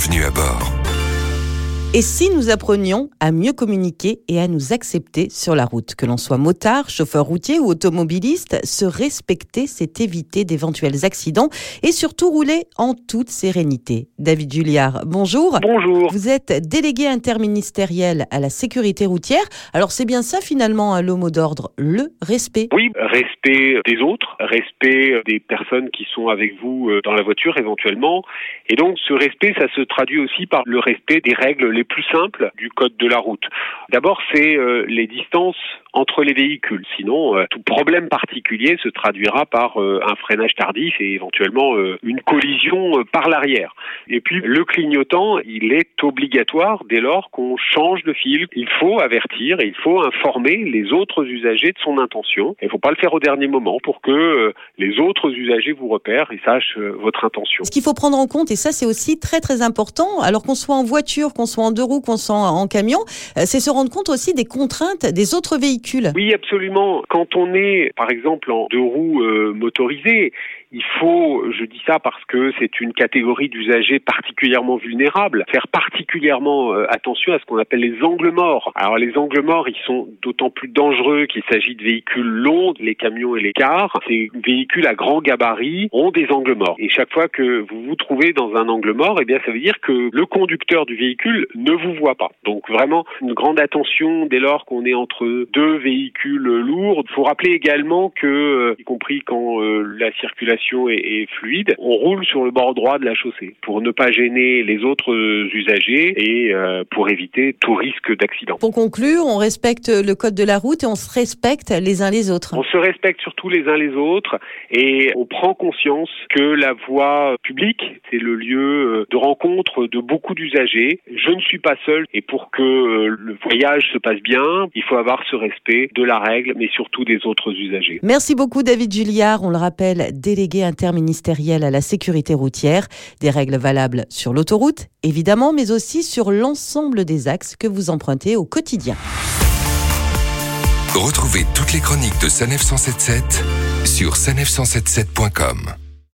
bienvenue à bord. Et si nous apprenions à mieux communiquer et à nous accepter sur la route, que l'on soit motard, chauffeur routier ou automobiliste, se respecter, c'est éviter d'éventuels accidents et surtout rouler en toute sérénité. David Julliard, bonjour. Bonjour. Vous êtes délégué interministériel à la sécurité routière. Alors c'est bien ça finalement le mot d'ordre, le respect. Oui, respect des autres, respect des personnes qui sont avec vous euh, dans la voiture éventuellement. Et donc ce respect, ça se traduit aussi par le respect des règles les plus simples du code de la route. D'abord, c'est euh, les distances entre les véhicules. Sinon, euh, tout problème particulier se traduira par euh, un freinage tardif et éventuellement une collision par l'arrière. Et puis, le clignotant, il est obligatoire dès lors qu'on change de fil. Il faut avertir, il faut informer les autres usagers de son intention. Il ne faut pas le faire au dernier moment pour que les autres usagers vous repèrent et sachent votre intention. Ce qu'il faut prendre en compte, et ça c'est aussi très très important, alors qu'on soit en voiture, qu'on soit en deux roues, qu'on soit en camion, euh, c'est se rendre compte aussi des contraintes des autres véhicules. Oui, absolument. Quand on est, par exemple, en deux roues euh, motorisées, il faut, je dis ça parce que c'est une catégorie d'usagers particulièrement vulnérables, faire particulièrement euh, attention à ce qu'on appelle les angles morts. Alors les angles morts, ils sont d'autant plus dangereux qu'il s'agit de véhicules longs, les camions et les cars. Ces véhicules à grand gabarit ont des angles morts. Et chaque fois que vous vous trouvez dans un angle mort, eh bien ça veut dire que le conducteur du véhicule ne vous voit pas. Donc vraiment une grande attention dès lors qu'on est entre deux véhicules lourds. Il faut rappeler également que, euh, y compris quand euh, la circulation est, est, fluide, on roule sur le bord droit de la chaussée pour ne pas gêner les autres usagers et euh, pour éviter tout risque d'accident. Pour conclure, on respecte le code de la route et on se respecte les uns les autres. On se respecte surtout les uns les autres et on prend conscience que la voie publique, c'est le lieu de rencontre de beaucoup d'usagers. Je ne suis pas seul et pour que euh, le voyage se passe bien, il faut avoir ce respect de la règle, mais surtout des autres usagers. Merci beaucoup David Julliard, on le rappelle, délégué interministériel à la sécurité routière, des règles valables sur l'autoroute, évidemment, mais aussi sur l'ensemble des axes que vous empruntez au quotidien. Retrouvez toutes les chroniques de Sanef 177 sur sanef177.com.